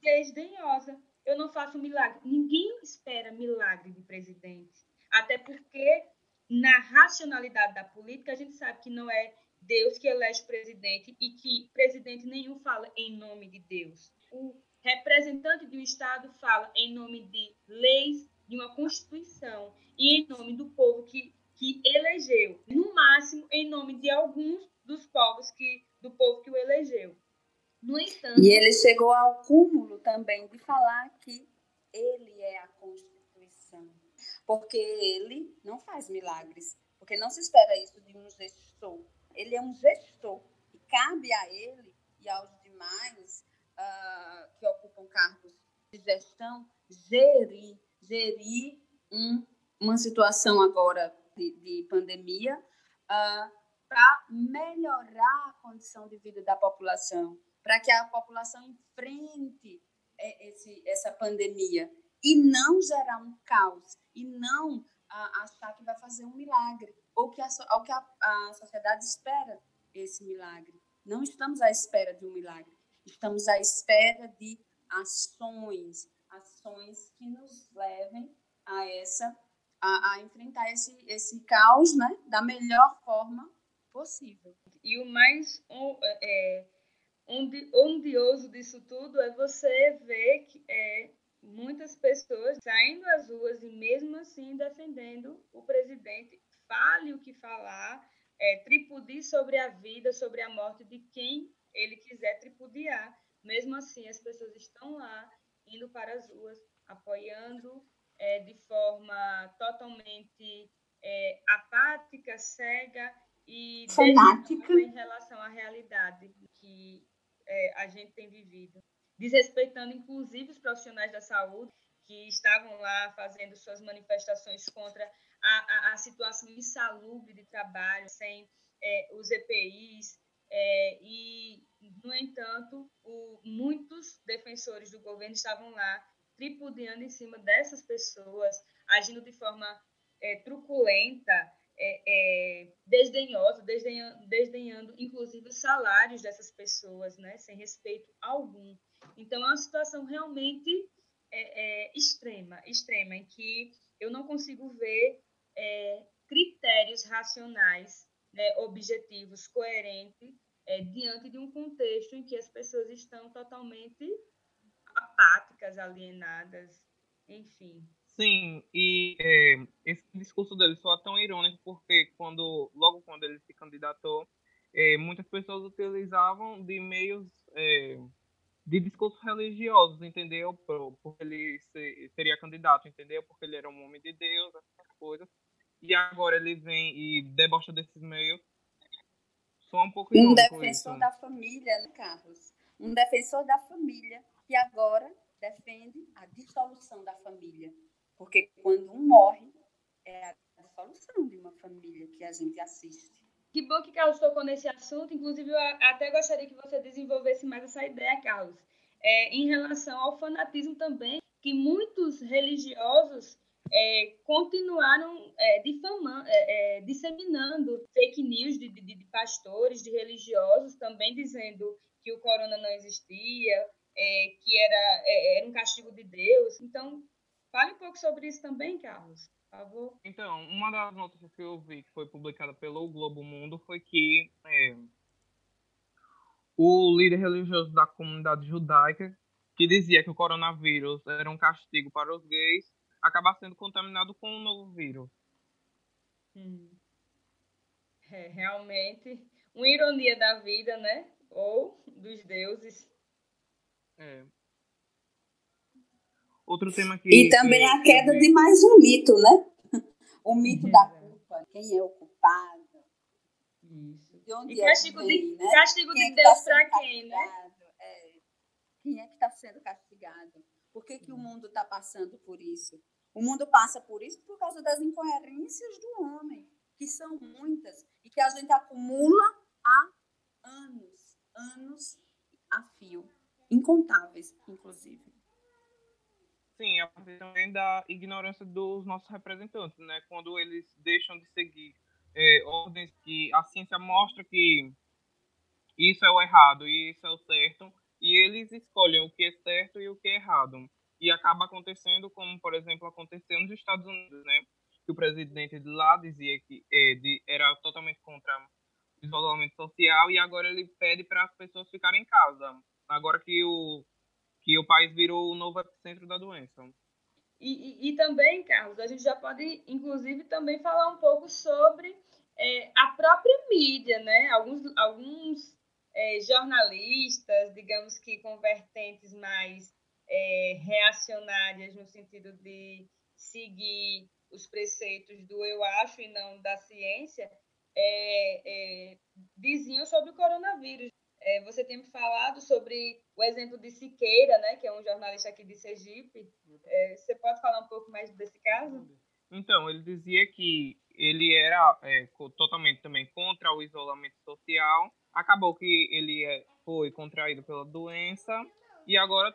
desdenhosa. Eu não faço milagre. Ninguém espera milagre de presidente. Até porque, na racionalidade da política, a gente sabe que não é Deus que elege presidente e que presidente nenhum fala em nome de Deus. O representante de um Estado fala em nome de leis, de uma Constituição e em nome do povo que, que elegeu. No máximo, em nome de alguns dos povos que do povo que o elegeu. No entanto, e ele chegou ao cúmulo também de falar que ele porque ele não faz milagres, porque não se espera isso de um gestor. Ele é um gestor e cabe a ele e aos demais uh, que ocupam cargos de gestão gerir, gerir um, uma situação agora de, de pandemia uh, para melhorar a condição de vida da população, para que a população enfrente é, esse, essa pandemia e não gerar um caos. E não achar que vai fazer um milagre. Ou que a, ou que a, a sociedade espera esse milagre. Não estamos à espera de um milagre, estamos à espera de ações, ações que nos levem a essa a, a enfrentar esse, esse caos, né, da melhor forma possível. E o mais é, ondioso disso tudo é você ver que é, muitas pessoas saindo às ruas e mesmo assim defendendo o presidente. Fale o que falar, é, tripudie sobre a vida, sobre a morte de quem ele quiser tripudiar. Mesmo assim, as pessoas estão lá, indo para as ruas, apoiando é, de forma totalmente é, apática, cega e fanática em relação à realidade que é, a gente tem vivido, desrespeitando inclusive os profissionais da saúde que estavam lá fazendo suas manifestações contra a, a, a situação insalubre de trabalho, sem é, os EPIs, é, e, no entanto, o, muitos defensores do governo estavam lá tripudiando em cima dessas pessoas, agindo de forma é, truculenta, é, é, desdenhosa, desdenhando, desdenhando inclusive os salários dessas pessoas, né, sem respeito algum. Então, é uma situação realmente é, é extrema, extrema, em que eu não consigo ver é, critérios racionais, né, objetivos, coerentes, é, diante de um contexto em que as pessoas estão totalmente apáticas, alienadas, enfim. Sim, e é, esse discurso dele soa tão irônico porque quando logo quando ele se candidatou, é, muitas pessoas utilizavam de meios é, de discursos religiosos, entendeu? Porque ele se, seria candidato, entendeu? Porque ele era um homem de Deus, essas coisas. E agora ele vem e debocha desses meios. Soa um pouco Um defensor da família, né, Carlos? Um defensor da família que agora defende a dissolução da família porque quando um morre, é a dissolução de uma família que a gente assiste. Que bom que Carlos tocou nesse assunto. Inclusive, eu até gostaria que você desenvolvesse mais essa ideia, Carlos. É, em relação ao fanatismo também, que muitos religiosos é, continuaram é, difamando, é, é, disseminando fake news de, de, de, pastores, de religiosos, também dizendo que o corona não existia, é, que era, era um castigo de Deus. Então, Fale um pouco sobre isso também, Carlos, favor. Então, uma das notícias que eu vi que foi publicada pelo Globo Mundo foi que é, o líder religioso da comunidade judaica, que dizia que o coronavírus era um castigo para os gays, acaba sendo contaminado com um novo vírus. Hum. É realmente uma ironia da vida, né? Ou dos deuses. É. Outro tema que. E também que, a queda de mais um mito, né? O mito da culpa. Quem é o culpado? Isso. De onde e é castigo vem, de, né? castigo quem de é Deus tá para quem, né? É. Quem é que está sendo castigado? Por que, que o mundo está passando por isso? O mundo passa por isso por causa das incoerências do homem, que são muitas e que a gente acumula há anos, anos a fio, incontáveis, inclusive. Sim, a partir também da ignorância dos nossos representantes, né? Quando eles deixam de seguir é, ordens que a ciência mostra que isso é o errado e isso é o certo, e eles escolhem o que é certo e o que é errado. E acaba acontecendo como, por exemplo, aconteceu nos Estados Unidos, né? Que o presidente de lá dizia que é, de, era totalmente contra o isolamento social e agora ele pede para as pessoas ficarem em casa. Agora que o, que o país virou o novo epicentro da doença. E, e, e, também, Carlos, a gente já pode, inclusive, também falar um pouco sobre é, a própria mídia, né? Alguns, alguns é, jornalistas, digamos que com vertentes mais é, reacionárias no sentido de seguir os preceitos do eu acho e não da ciência, é, é, diziam sobre o coronavírus. É, você tem falado sobre o exemplo de Siqueira, né, que é um jornalista aqui de Sergipe. É, você pode falar um pouco mais desse caso? Então, ele dizia que ele era é, totalmente também contra o isolamento social. Acabou que ele é, foi contraído pela doença e agora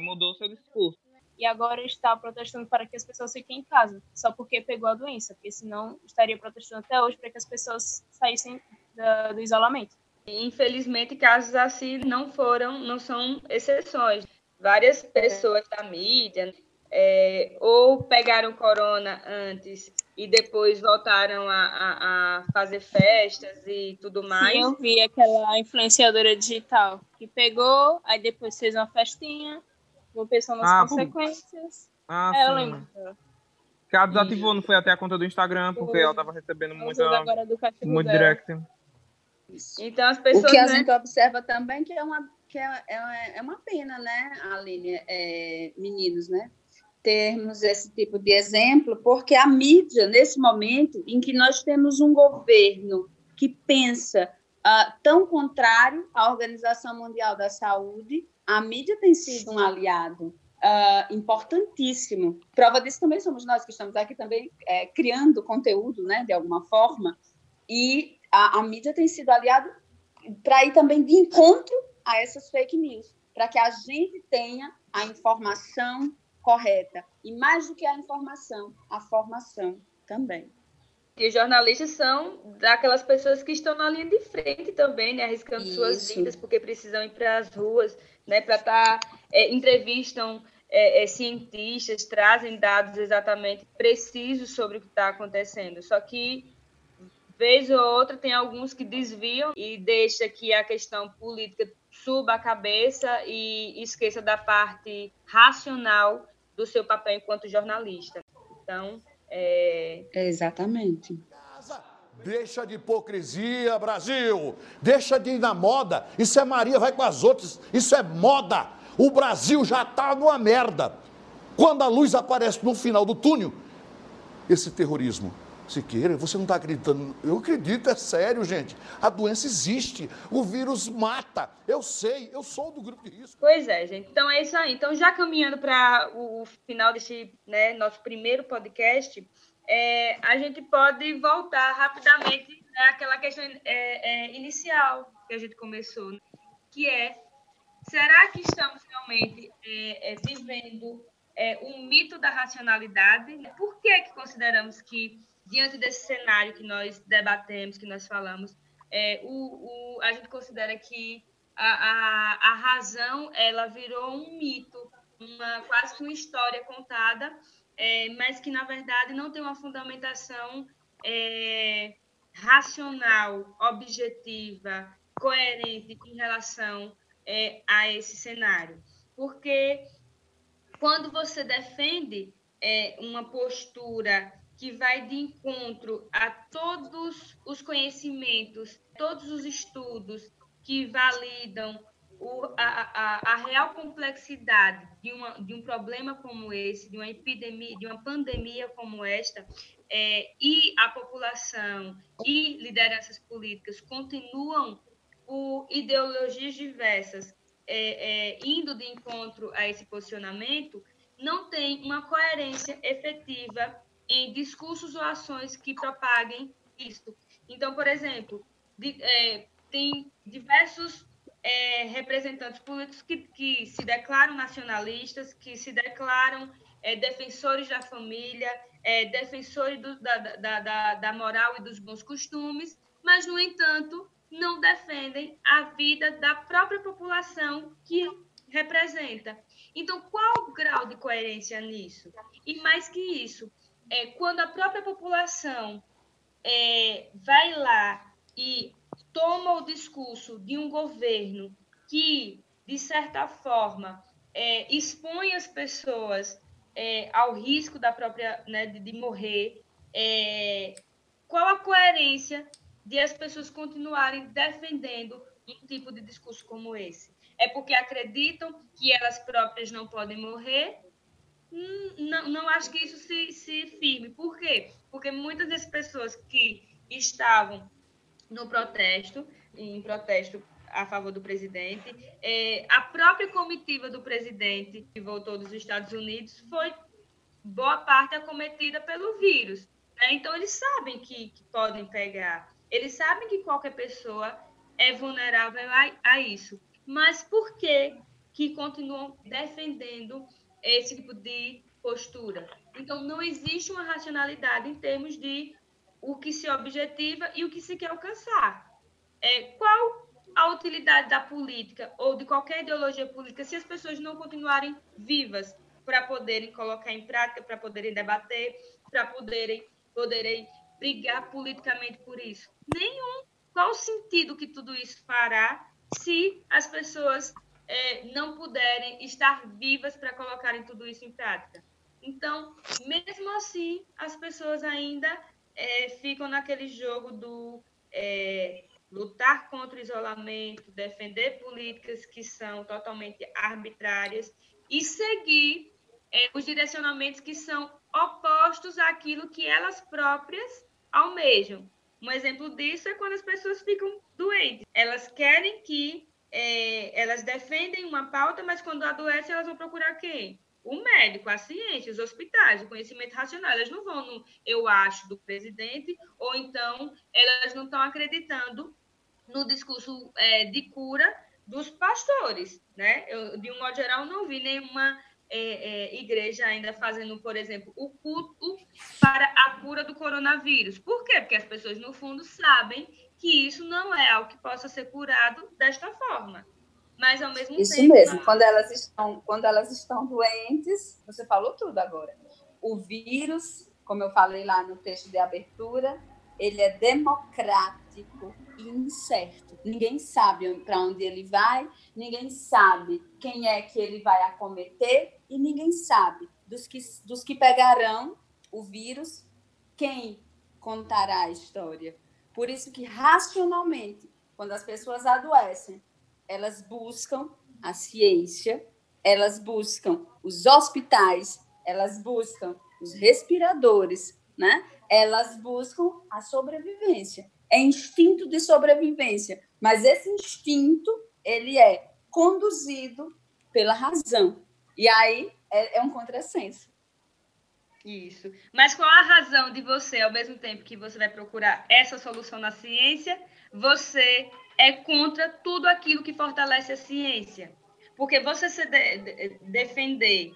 mudou seu discurso. E agora está protestando para que as pessoas fiquem em casa, só porque pegou a doença, porque senão estaria protestando até hoje para que as pessoas saíssem da, do isolamento. Infelizmente, casos assim não foram, não são exceções. Várias pessoas da mídia é, ou pegaram corona antes e depois voltaram a, a, a, fazer festas e tudo mais. Sim, eu vi aquela influenciadora digital que pegou, aí depois fez uma festinha, não pensou nas ah, consequências. Ah, é, eu lembro. Que ela desativou, não foi até a conta do Instagram, porque ela estava recebendo muita, muito direct. Então as pessoas. O que a né? gente observa também que é uma, que é, é, é uma pena, né, Aline, é, meninos, né? Termos esse tipo de exemplo, porque a mídia, nesse momento em que nós temos um governo que pensa uh, tão contrário à Organização Mundial da Saúde, a mídia tem sido um aliado uh, importantíssimo. Prova disso também somos nós que estamos aqui também é, criando conteúdo, né, de alguma forma, e a, a mídia tem sido aliado para ir também de encontro a essas fake news, para que a gente tenha a informação correta. E mais do que a informação, a formação também. E os jornalistas são daquelas pessoas que estão na linha de frente também, né, arriscando Isso. suas vidas, porque precisam ir para as ruas, né, para estar, tá, é, entrevistam é, é, cientistas, trazem dados exatamente precisos sobre o que está acontecendo. Só que vez ou outra tem alguns que desviam e deixa que a questão política suba a cabeça e esqueça da parte racional do seu papel enquanto jornalista. Então, é... Exatamente. Deixa de hipocrisia, Brasil. Deixa de ir na moda. Isso é Maria, vai com as outras. Isso é moda. O Brasil já está numa merda. Quando a luz aparece no final do túnel, esse terrorismo Siqueira, você não está acreditando? Eu acredito, é sério, gente. A doença existe, o vírus mata. Eu sei, eu sou do grupo de risco. Pois é, gente. Então é isso aí. Então, já caminhando para o final desse né, nosso primeiro podcast, é, a gente pode voltar rapidamente àquela questão é, é, inicial que a gente começou, né? que é: será que estamos realmente é, é, vivendo um mito da racionalidade? Por que, que consideramos que diante desse cenário que nós debatemos, que nós falamos, é, o, o, a gente considera que a, a, a, razão ela virou um mito, uma, quase que uma história contada, é, mas que, na verdade, não tem uma fundamentação é, racional, objetiva, coerente em relação é, a esse cenário. Porque quando você defende é, uma postura que vai de encontro a todos os conhecimentos, todos os estudos que validam o, a, a, a, real complexidade de, uma, de um problema como esse, de uma epidemia, de uma pandemia como esta, é, e a população e lideranças políticas continuam por ideologias diversas é, é, indo de encontro a esse posicionamento, não tem uma coerência efetiva em discursos ou ações que propaguem isso. Então, por exemplo, de, é, tem diversos é, representantes políticos que, que, se declaram nacionalistas, que se declaram é, defensores da família, é, defensores do, da, da, da, da moral e dos bons costumes, mas, no entanto, não defendem a vida da própria população que representa. Então, qual o grau de coerência nisso? E mais que isso, é, quando a própria população é, vai lá e toma o discurso de um governo que, de certa forma, é, expõe as pessoas é, ao risco da própria né, de, de morrer, é, qual a coerência de as pessoas continuarem defendendo um tipo de discurso como esse? É porque acreditam que elas próprias não podem morrer? Hum, não, não acho que isso se, se firme. Por quê? Porque muitas das pessoas que estavam no protesto, em protesto a favor do presidente, é, a própria comitiva do presidente que voltou dos Estados Unidos foi boa parte acometida pelo vírus. Né? Então, eles sabem que, que podem pegar. Eles sabem que qualquer pessoa é vulnerável a, a isso. Mas por que, que continuam defendendo esse tipo de postura? Então, não existe uma racionalidade em termos de o que se objetiva e o que se quer alcançar. É, qual a utilidade da política ou de qualquer ideologia política se as pessoas não continuarem vivas para poderem colocar em prática, para poderem debater, para poderem, poderem brigar politicamente por isso? Nenhum. Qual o sentido que tudo isso fará se as pessoas é, não puderem estar vivas para colocarem tudo isso em prática? Então, mesmo assim, as pessoas ainda é, ficam naquele jogo do é, lutar contra o isolamento, defender políticas que são totalmente arbitrárias e seguir é, os direcionamentos que são opostos àquilo que elas próprias almejam. Um exemplo disso é quando as pessoas ficam doentes. Elas querem que é, elas defendem uma pauta, mas quando adoecem, elas vão procurar quem? O médico, a ciência, os hospitais, o conhecimento racional. Elas não vão no eu acho do presidente, ou então elas não estão acreditando no discurso é, de cura dos pastores, né? Eu, de um modo geral, não vi nenhuma é, é, igreja ainda fazendo, por exemplo, o culto para a cura do coronavírus. Por quê? Porque as pessoas, no fundo, sabem que isso não é algo que possa ser curado desta forma. Mas, ao mesmo isso tempo... Isso mesmo. Quando elas, estão, quando elas estão doentes, você falou tudo agora. O vírus, como eu falei lá no texto de abertura, ele é democrático e incerto. Ninguém sabe para onde ele vai, ninguém sabe quem é que ele vai acometer e ninguém sabe dos que, dos que pegarão o vírus, quem contará a história. Por isso que, racionalmente, quando as pessoas adoecem, elas buscam a ciência, elas buscam os hospitais, elas buscam os respiradores, né? Elas buscam a sobrevivência. É instinto de sobrevivência, mas esse instinto ele é conduzido pela razão. E aí é, é um contrassenso. Isso. Mas qual a razão de você, ao mesmo tempo que você vai procurar essa solução na ciência, você é contra tudo aquilo que fortalece a ciência? Porque você se de, de, defender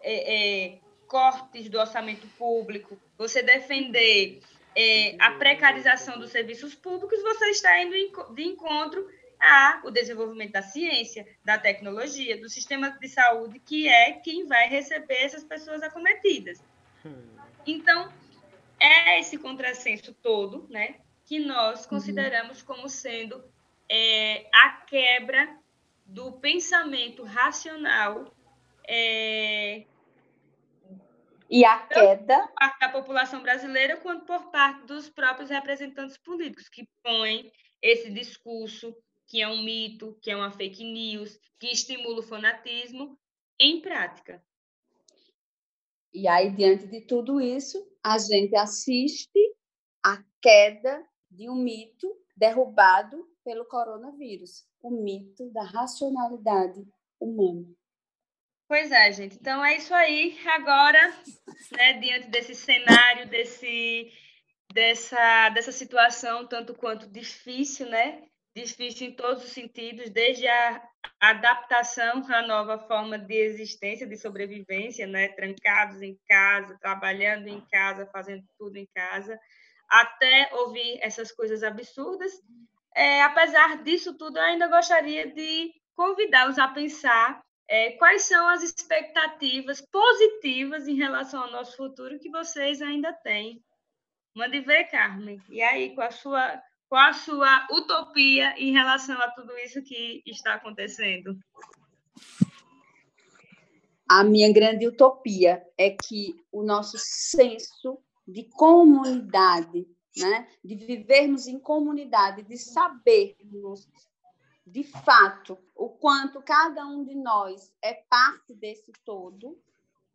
é, é, cortes do orçamento público, você defender é, a precarização dos serviços públicos, você está indo de encontro ao desenvolvimento da ciência, da tecnologia, do sistema de saúde, que é quem vai receber essas pessoas acometidas. Então, é esse contrassenso todo, né, que nós uhum. consideramos como sendo é, a quebra do pensamento racional é, e a queda da população brasileira quanto por parte dos próprios representantes políticos que põem esse discurso que é um mito, que é uma fake news, que estimula o fanatismo em prática. E aí, diante de tudo isso, a gente assiste a queda de um mito derrubado pelo coronavírus, o mito da racionalidade humana. Pois é, gente. Então é isso aí. Agora, né, diante desse cenário, desse, dessa, dessa situação tanto quanto difícil, né? Difícil em todos os sentidos, desde a adaptação à nova forma de existência, de sobrevivência, né? Trancados em casa, trabalhando em casa, fazendo tudo em casa, até ouvir essas coisas absurdas. É, apesar disso tudo, eu ainda gostaria de convidá-los a pensar é, quais são as expectativas positivas em relação ao nosso futuro que vocês ainda têm. Mande ver, Carmen. E aí, com a sua, qual a sua utopia em relação a tudo isso que está acontecendo? A minha grande utopia é que o nosso senso de comunidade, né, de vivermos em comunidade, de sabermos de fato, o quanto cada um de nós é parte desse todo,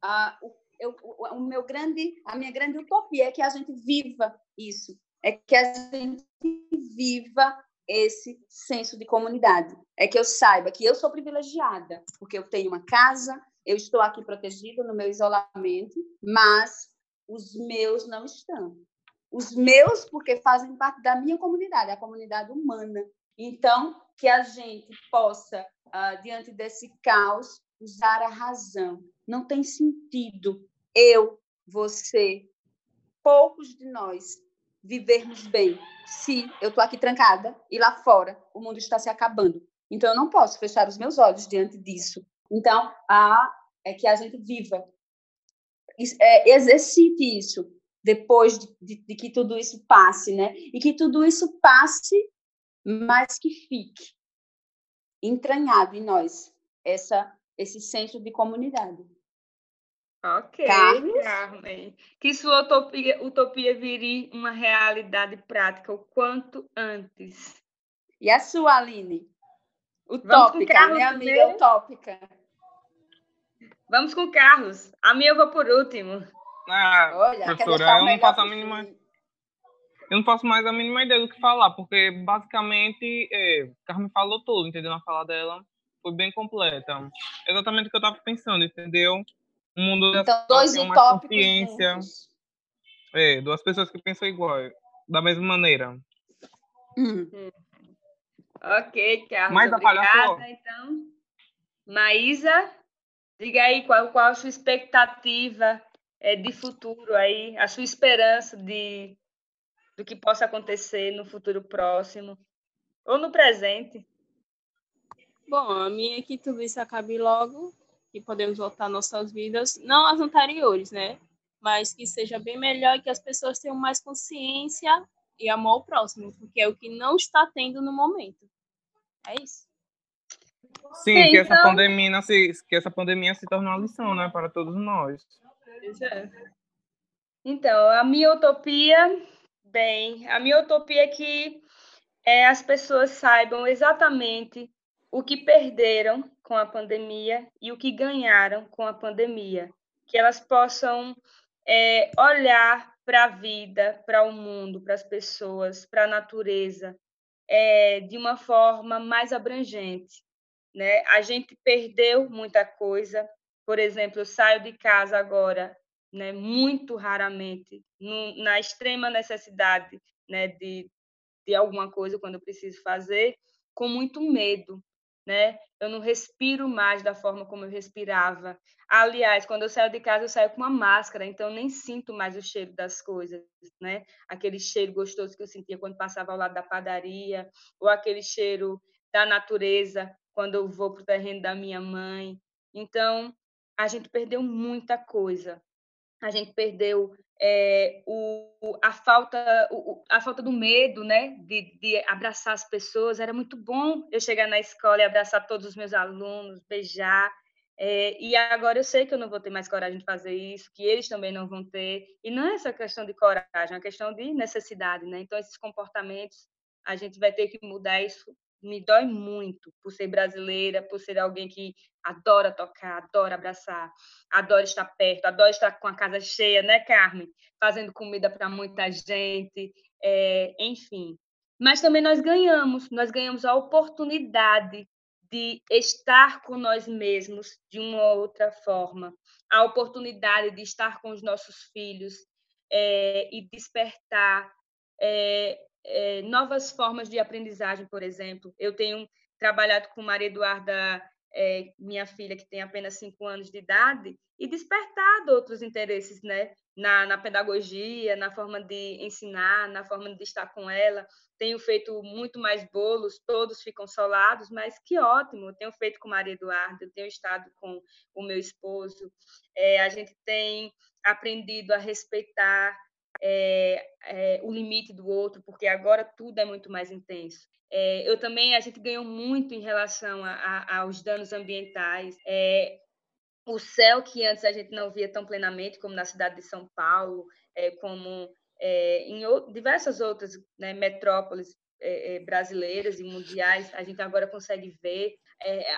uh, o, eu, o, o, meu grande, a minha grande utopia é que a gente viva isso, é que a gente viva esse senso de comunidade, é que eu saiba que eu sou privilegiada, porque eu tenho uma casa, eu estou aqui protegida no meu isolamento, mas os meus não estão. Os meus, porque fazem parte da minha comunidade, a comunidade humana, então, que a gente possa, uh, diante desse caos, usar a razão. Não tem sentido eu, você, poucos de nós vivermos bem se eu estou aqui trancada e lá fora o mundo está se acabando. Então, eu não posso fechar os meus olhos diante disso. Então, a, é que a gente viva, é, exercite isso depois de, de, de, que tudo isso passe, né? E que tudo isso passe mas que fique entranhado em nós essa, esse senso de comunidade. Ok, Carlos? Carmen. Que sua utopia, utopia vire uma realidade prática o quanto antes. E a sua, Aline? Utópica, minha amiga primeiro? utópica. Vamos com Carlos. A minha eu vou por último. Ah, Olha, professora, eu não faço a mínima eu não faço mais a mínima ideia do que falar, porque basicamente é, Carmen falou tudo, entendeu? Na fala dela foi bem completa. Exatamente o que eu estava pensando, entendeu? Um mundo então, dois uma consciência. É, duas pessoas que pensam igual, da mesma maneira. Hum. Ok, Carlos. Mais obrigada, então. Maísa, diga aí qual, qual a sua expectativa é, de futuro aí, a sua esperança de do que possa acontecer no futuro próximo ou no presente? Bom, a minha é que tudo isso acabe logo e podemos voltar às nossas vidas, não as anteriores, né? Mas que seja bem melhor e que as pessoas tenham mais consciência e amor ao próximo, porque é o que não está tendo no momento. É isso. Sim, Sim que então... essa pandemia se que essa pandemia se torne uma lição, né, para todos nós. É. Então, a minha utopia Bem, a minha utopia é que é, as pessoas saibam exatamente o que perderam com a pandemia e o que ganharam com a pandemia. Que elas possam é, olhar para a vida, para o mundo, para as pessoas, para a natureza, é, de uma forma mais abrangente. Né? A gente perdeu muita coisa. Por exemplo, eu saio de casa agora né, muito raramente, no, na extrema necessidade né, de, de alguma coisa quando eu preciso fazer, com muito medo. Né? Eu não respiro mais da forma como eu respirava. Aliás, quando eu saio de casa, eu saio com uma máscara, então eu nem sinto mais o cheiro das coisas, né? Aquele cheiro gostoso que eu sentia quando passava ao lado da padaria, ou aquele cheiro da natureza quando eu vou para o terreno da minha mãe. Então, a gente perdeu muita coisa, a gente perdeu é, o, a, falta, o, a falta do medo, né, de, de abraçar as pessoas. Era muito bom eu chegar na escola e abraçar todos os meus alunos, beijar. É, e agora eu sei que eu não vou ter mais coragem de fazer isso, que eles também não vão ter. E não é essa questão de coragem, é uma questão de necessidade, né? Então, esses comportamentos, a gente vai ter que mudar isso me dói muito por ser brasileira, por ser alguém que adora tocar, adora abraçar, adora estar perto, adora estar com a casa cheia, né, Carmen? Fazendo comida para muita gente, é, enfim. mas também nós ganhamos, nós ganhamos a oportunidade de estar com nós mesmos de uma outra forma, a oportunidade de estar com os nossos filhos é, e despertar é, é, novas formas de aprendizagem, por exemplo. Eu tenho trabalhado com Maria Eduarda, minha filha, que tem apenas cinco anos de idade, e despertado outros interesses, né? Na, na pedagogia, na forma de ensinar, na forma de estar com ela. Tenho feito muito mais bolos, todos ficam solados, mas que ótimo! Eu tenho feito com Maria Eduarda, eu tenho estado com o meu esposo. É, a gente tem aprendido a respeitar é, é, o limite do outro, porque agora tudo é muito mais intenso. É, eu também, a gente ganhou muito em relação a, a, aos danos ambientais. É, o céu que antes a gente não via tão plenamente, como na cidade de São Paulo, é, como é, em diversas outras né, metrópoles brasileiras e mundiais, a gente agora consegue ver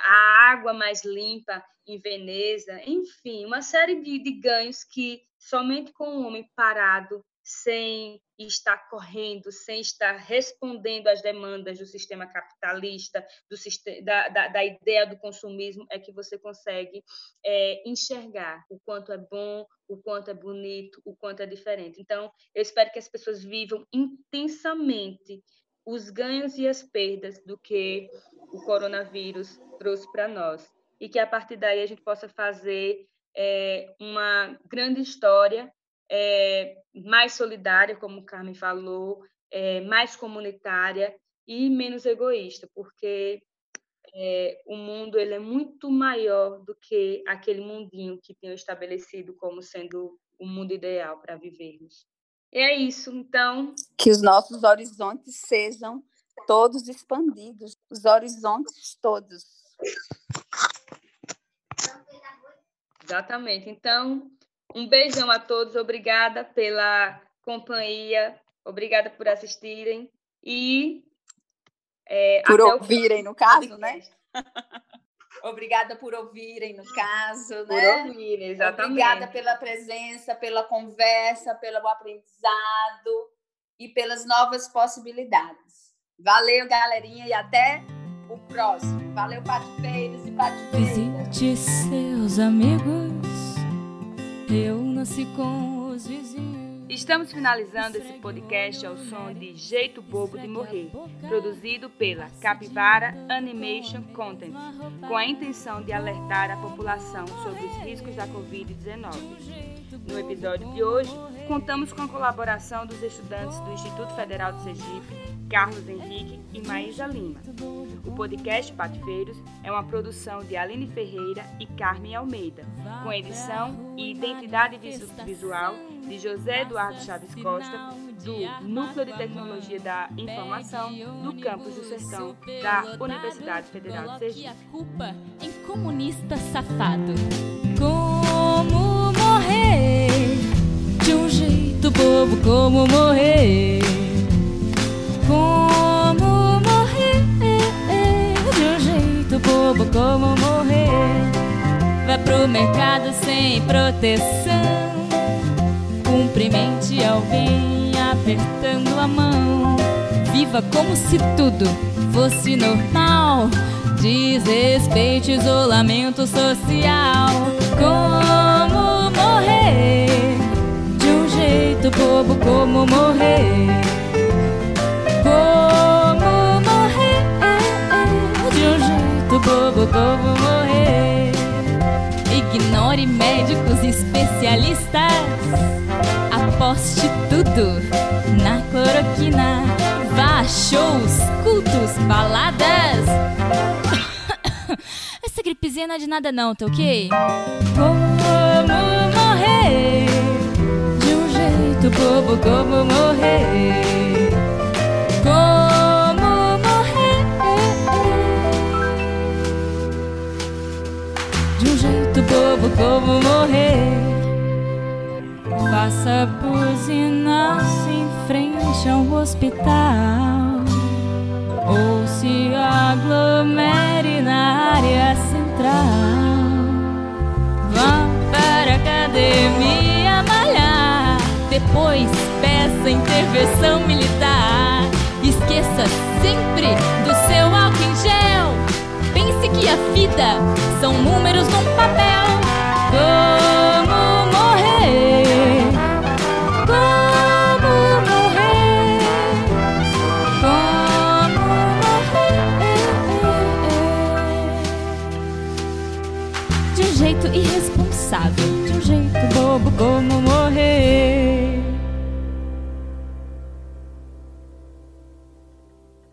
a água mais limpa em Veneza, enfim, uma série de, de ganhos que somente com o homem parado sem estar correndo, sem estar respondendo às demandas do sistema capitalista, do sistema, da, da, da ideia do consumismo, é que você consegue é, enxergar o quanto é bom, o quanto é bonito, o quanto é diferente. Então, eu espero que as pessoas vivam intensamente os ganhos e as perdas do que o coronavírus trouxe para nós. E que a partir daí a gente possa fazer é, uma grande história é, mais solidária, como o Carmen falou, é, mais comunitária e menos egoísta, porque é, o mundo ele é muito maior do que aquele mundinho que tenho estabelecido como sendo o mundo ideal para vivermos. É isso, então. Que os nossos horizontes sejam todos expandidos, os horizontes todos. Exatamente. Então, um beijão a todos, obrigada pela companhia, obrigada por assistirem e. É, por ouvirem, no caso, né? Obrigada por ouvirem, no caso, por né? Por ouvirem, exatamente. Obrigada pela presença, pela conversa, pelo aprendizado e pelas novas possibilidades. Valeu, galerinha, e até o próximo. Valeu, patifeiros e patifeiras. Visite seus amigos eu nasci com os vizinhos. Estamos finalizando esse podcast ao som de Jeito Bobo de Morrer, produzido pela Capivara Animation Content, com a intenção de alertar a população sobre os riscos da Covid-19. No episódio de hoje, contamos com a colaboração dos estudantes do Instituto Federal de Sergipe Carlos Henrique e Maísa Lima. O podcast Patifeiros é uma produção de Aline Ferreira e Carmen Almeida, com edição e identidade visual de José Eduardo Chaves Costa, do Núcleo de Tecnologia da Informação do Campus do Sertão da Universidade Federal de Sergipe. culpa em comunista safado. Como morrer de um jeito bobo, como morrer como morrer de um jeito bobo como morrer. Vá pro mercado sem proteção. Cumprimente alguém apertando a mão. Viva como se tudo fosse normal. Desrespeite isolamento social. Como morrer de um jeito bobo como morrer como morrer de um jeito bobo como morrer. Ignore médicos especialistas. Aposte tudo na cloroquina. Vá shows, cultos, baladas. Essa gripezinha não é de nada não, tá ok? Como morrer de um jeito bobo como morrer. Como morrer de um jeito bobo, como morrer. Faça buzinas em frente a um hospital ou se aglomere na área central. Vá para a academia malhar, depois peça intervenção militar. Esqueça sempre do seu álcool em gel. Pense que a vida são números num papel. Morrer? De um jeito um bobo, como morrer?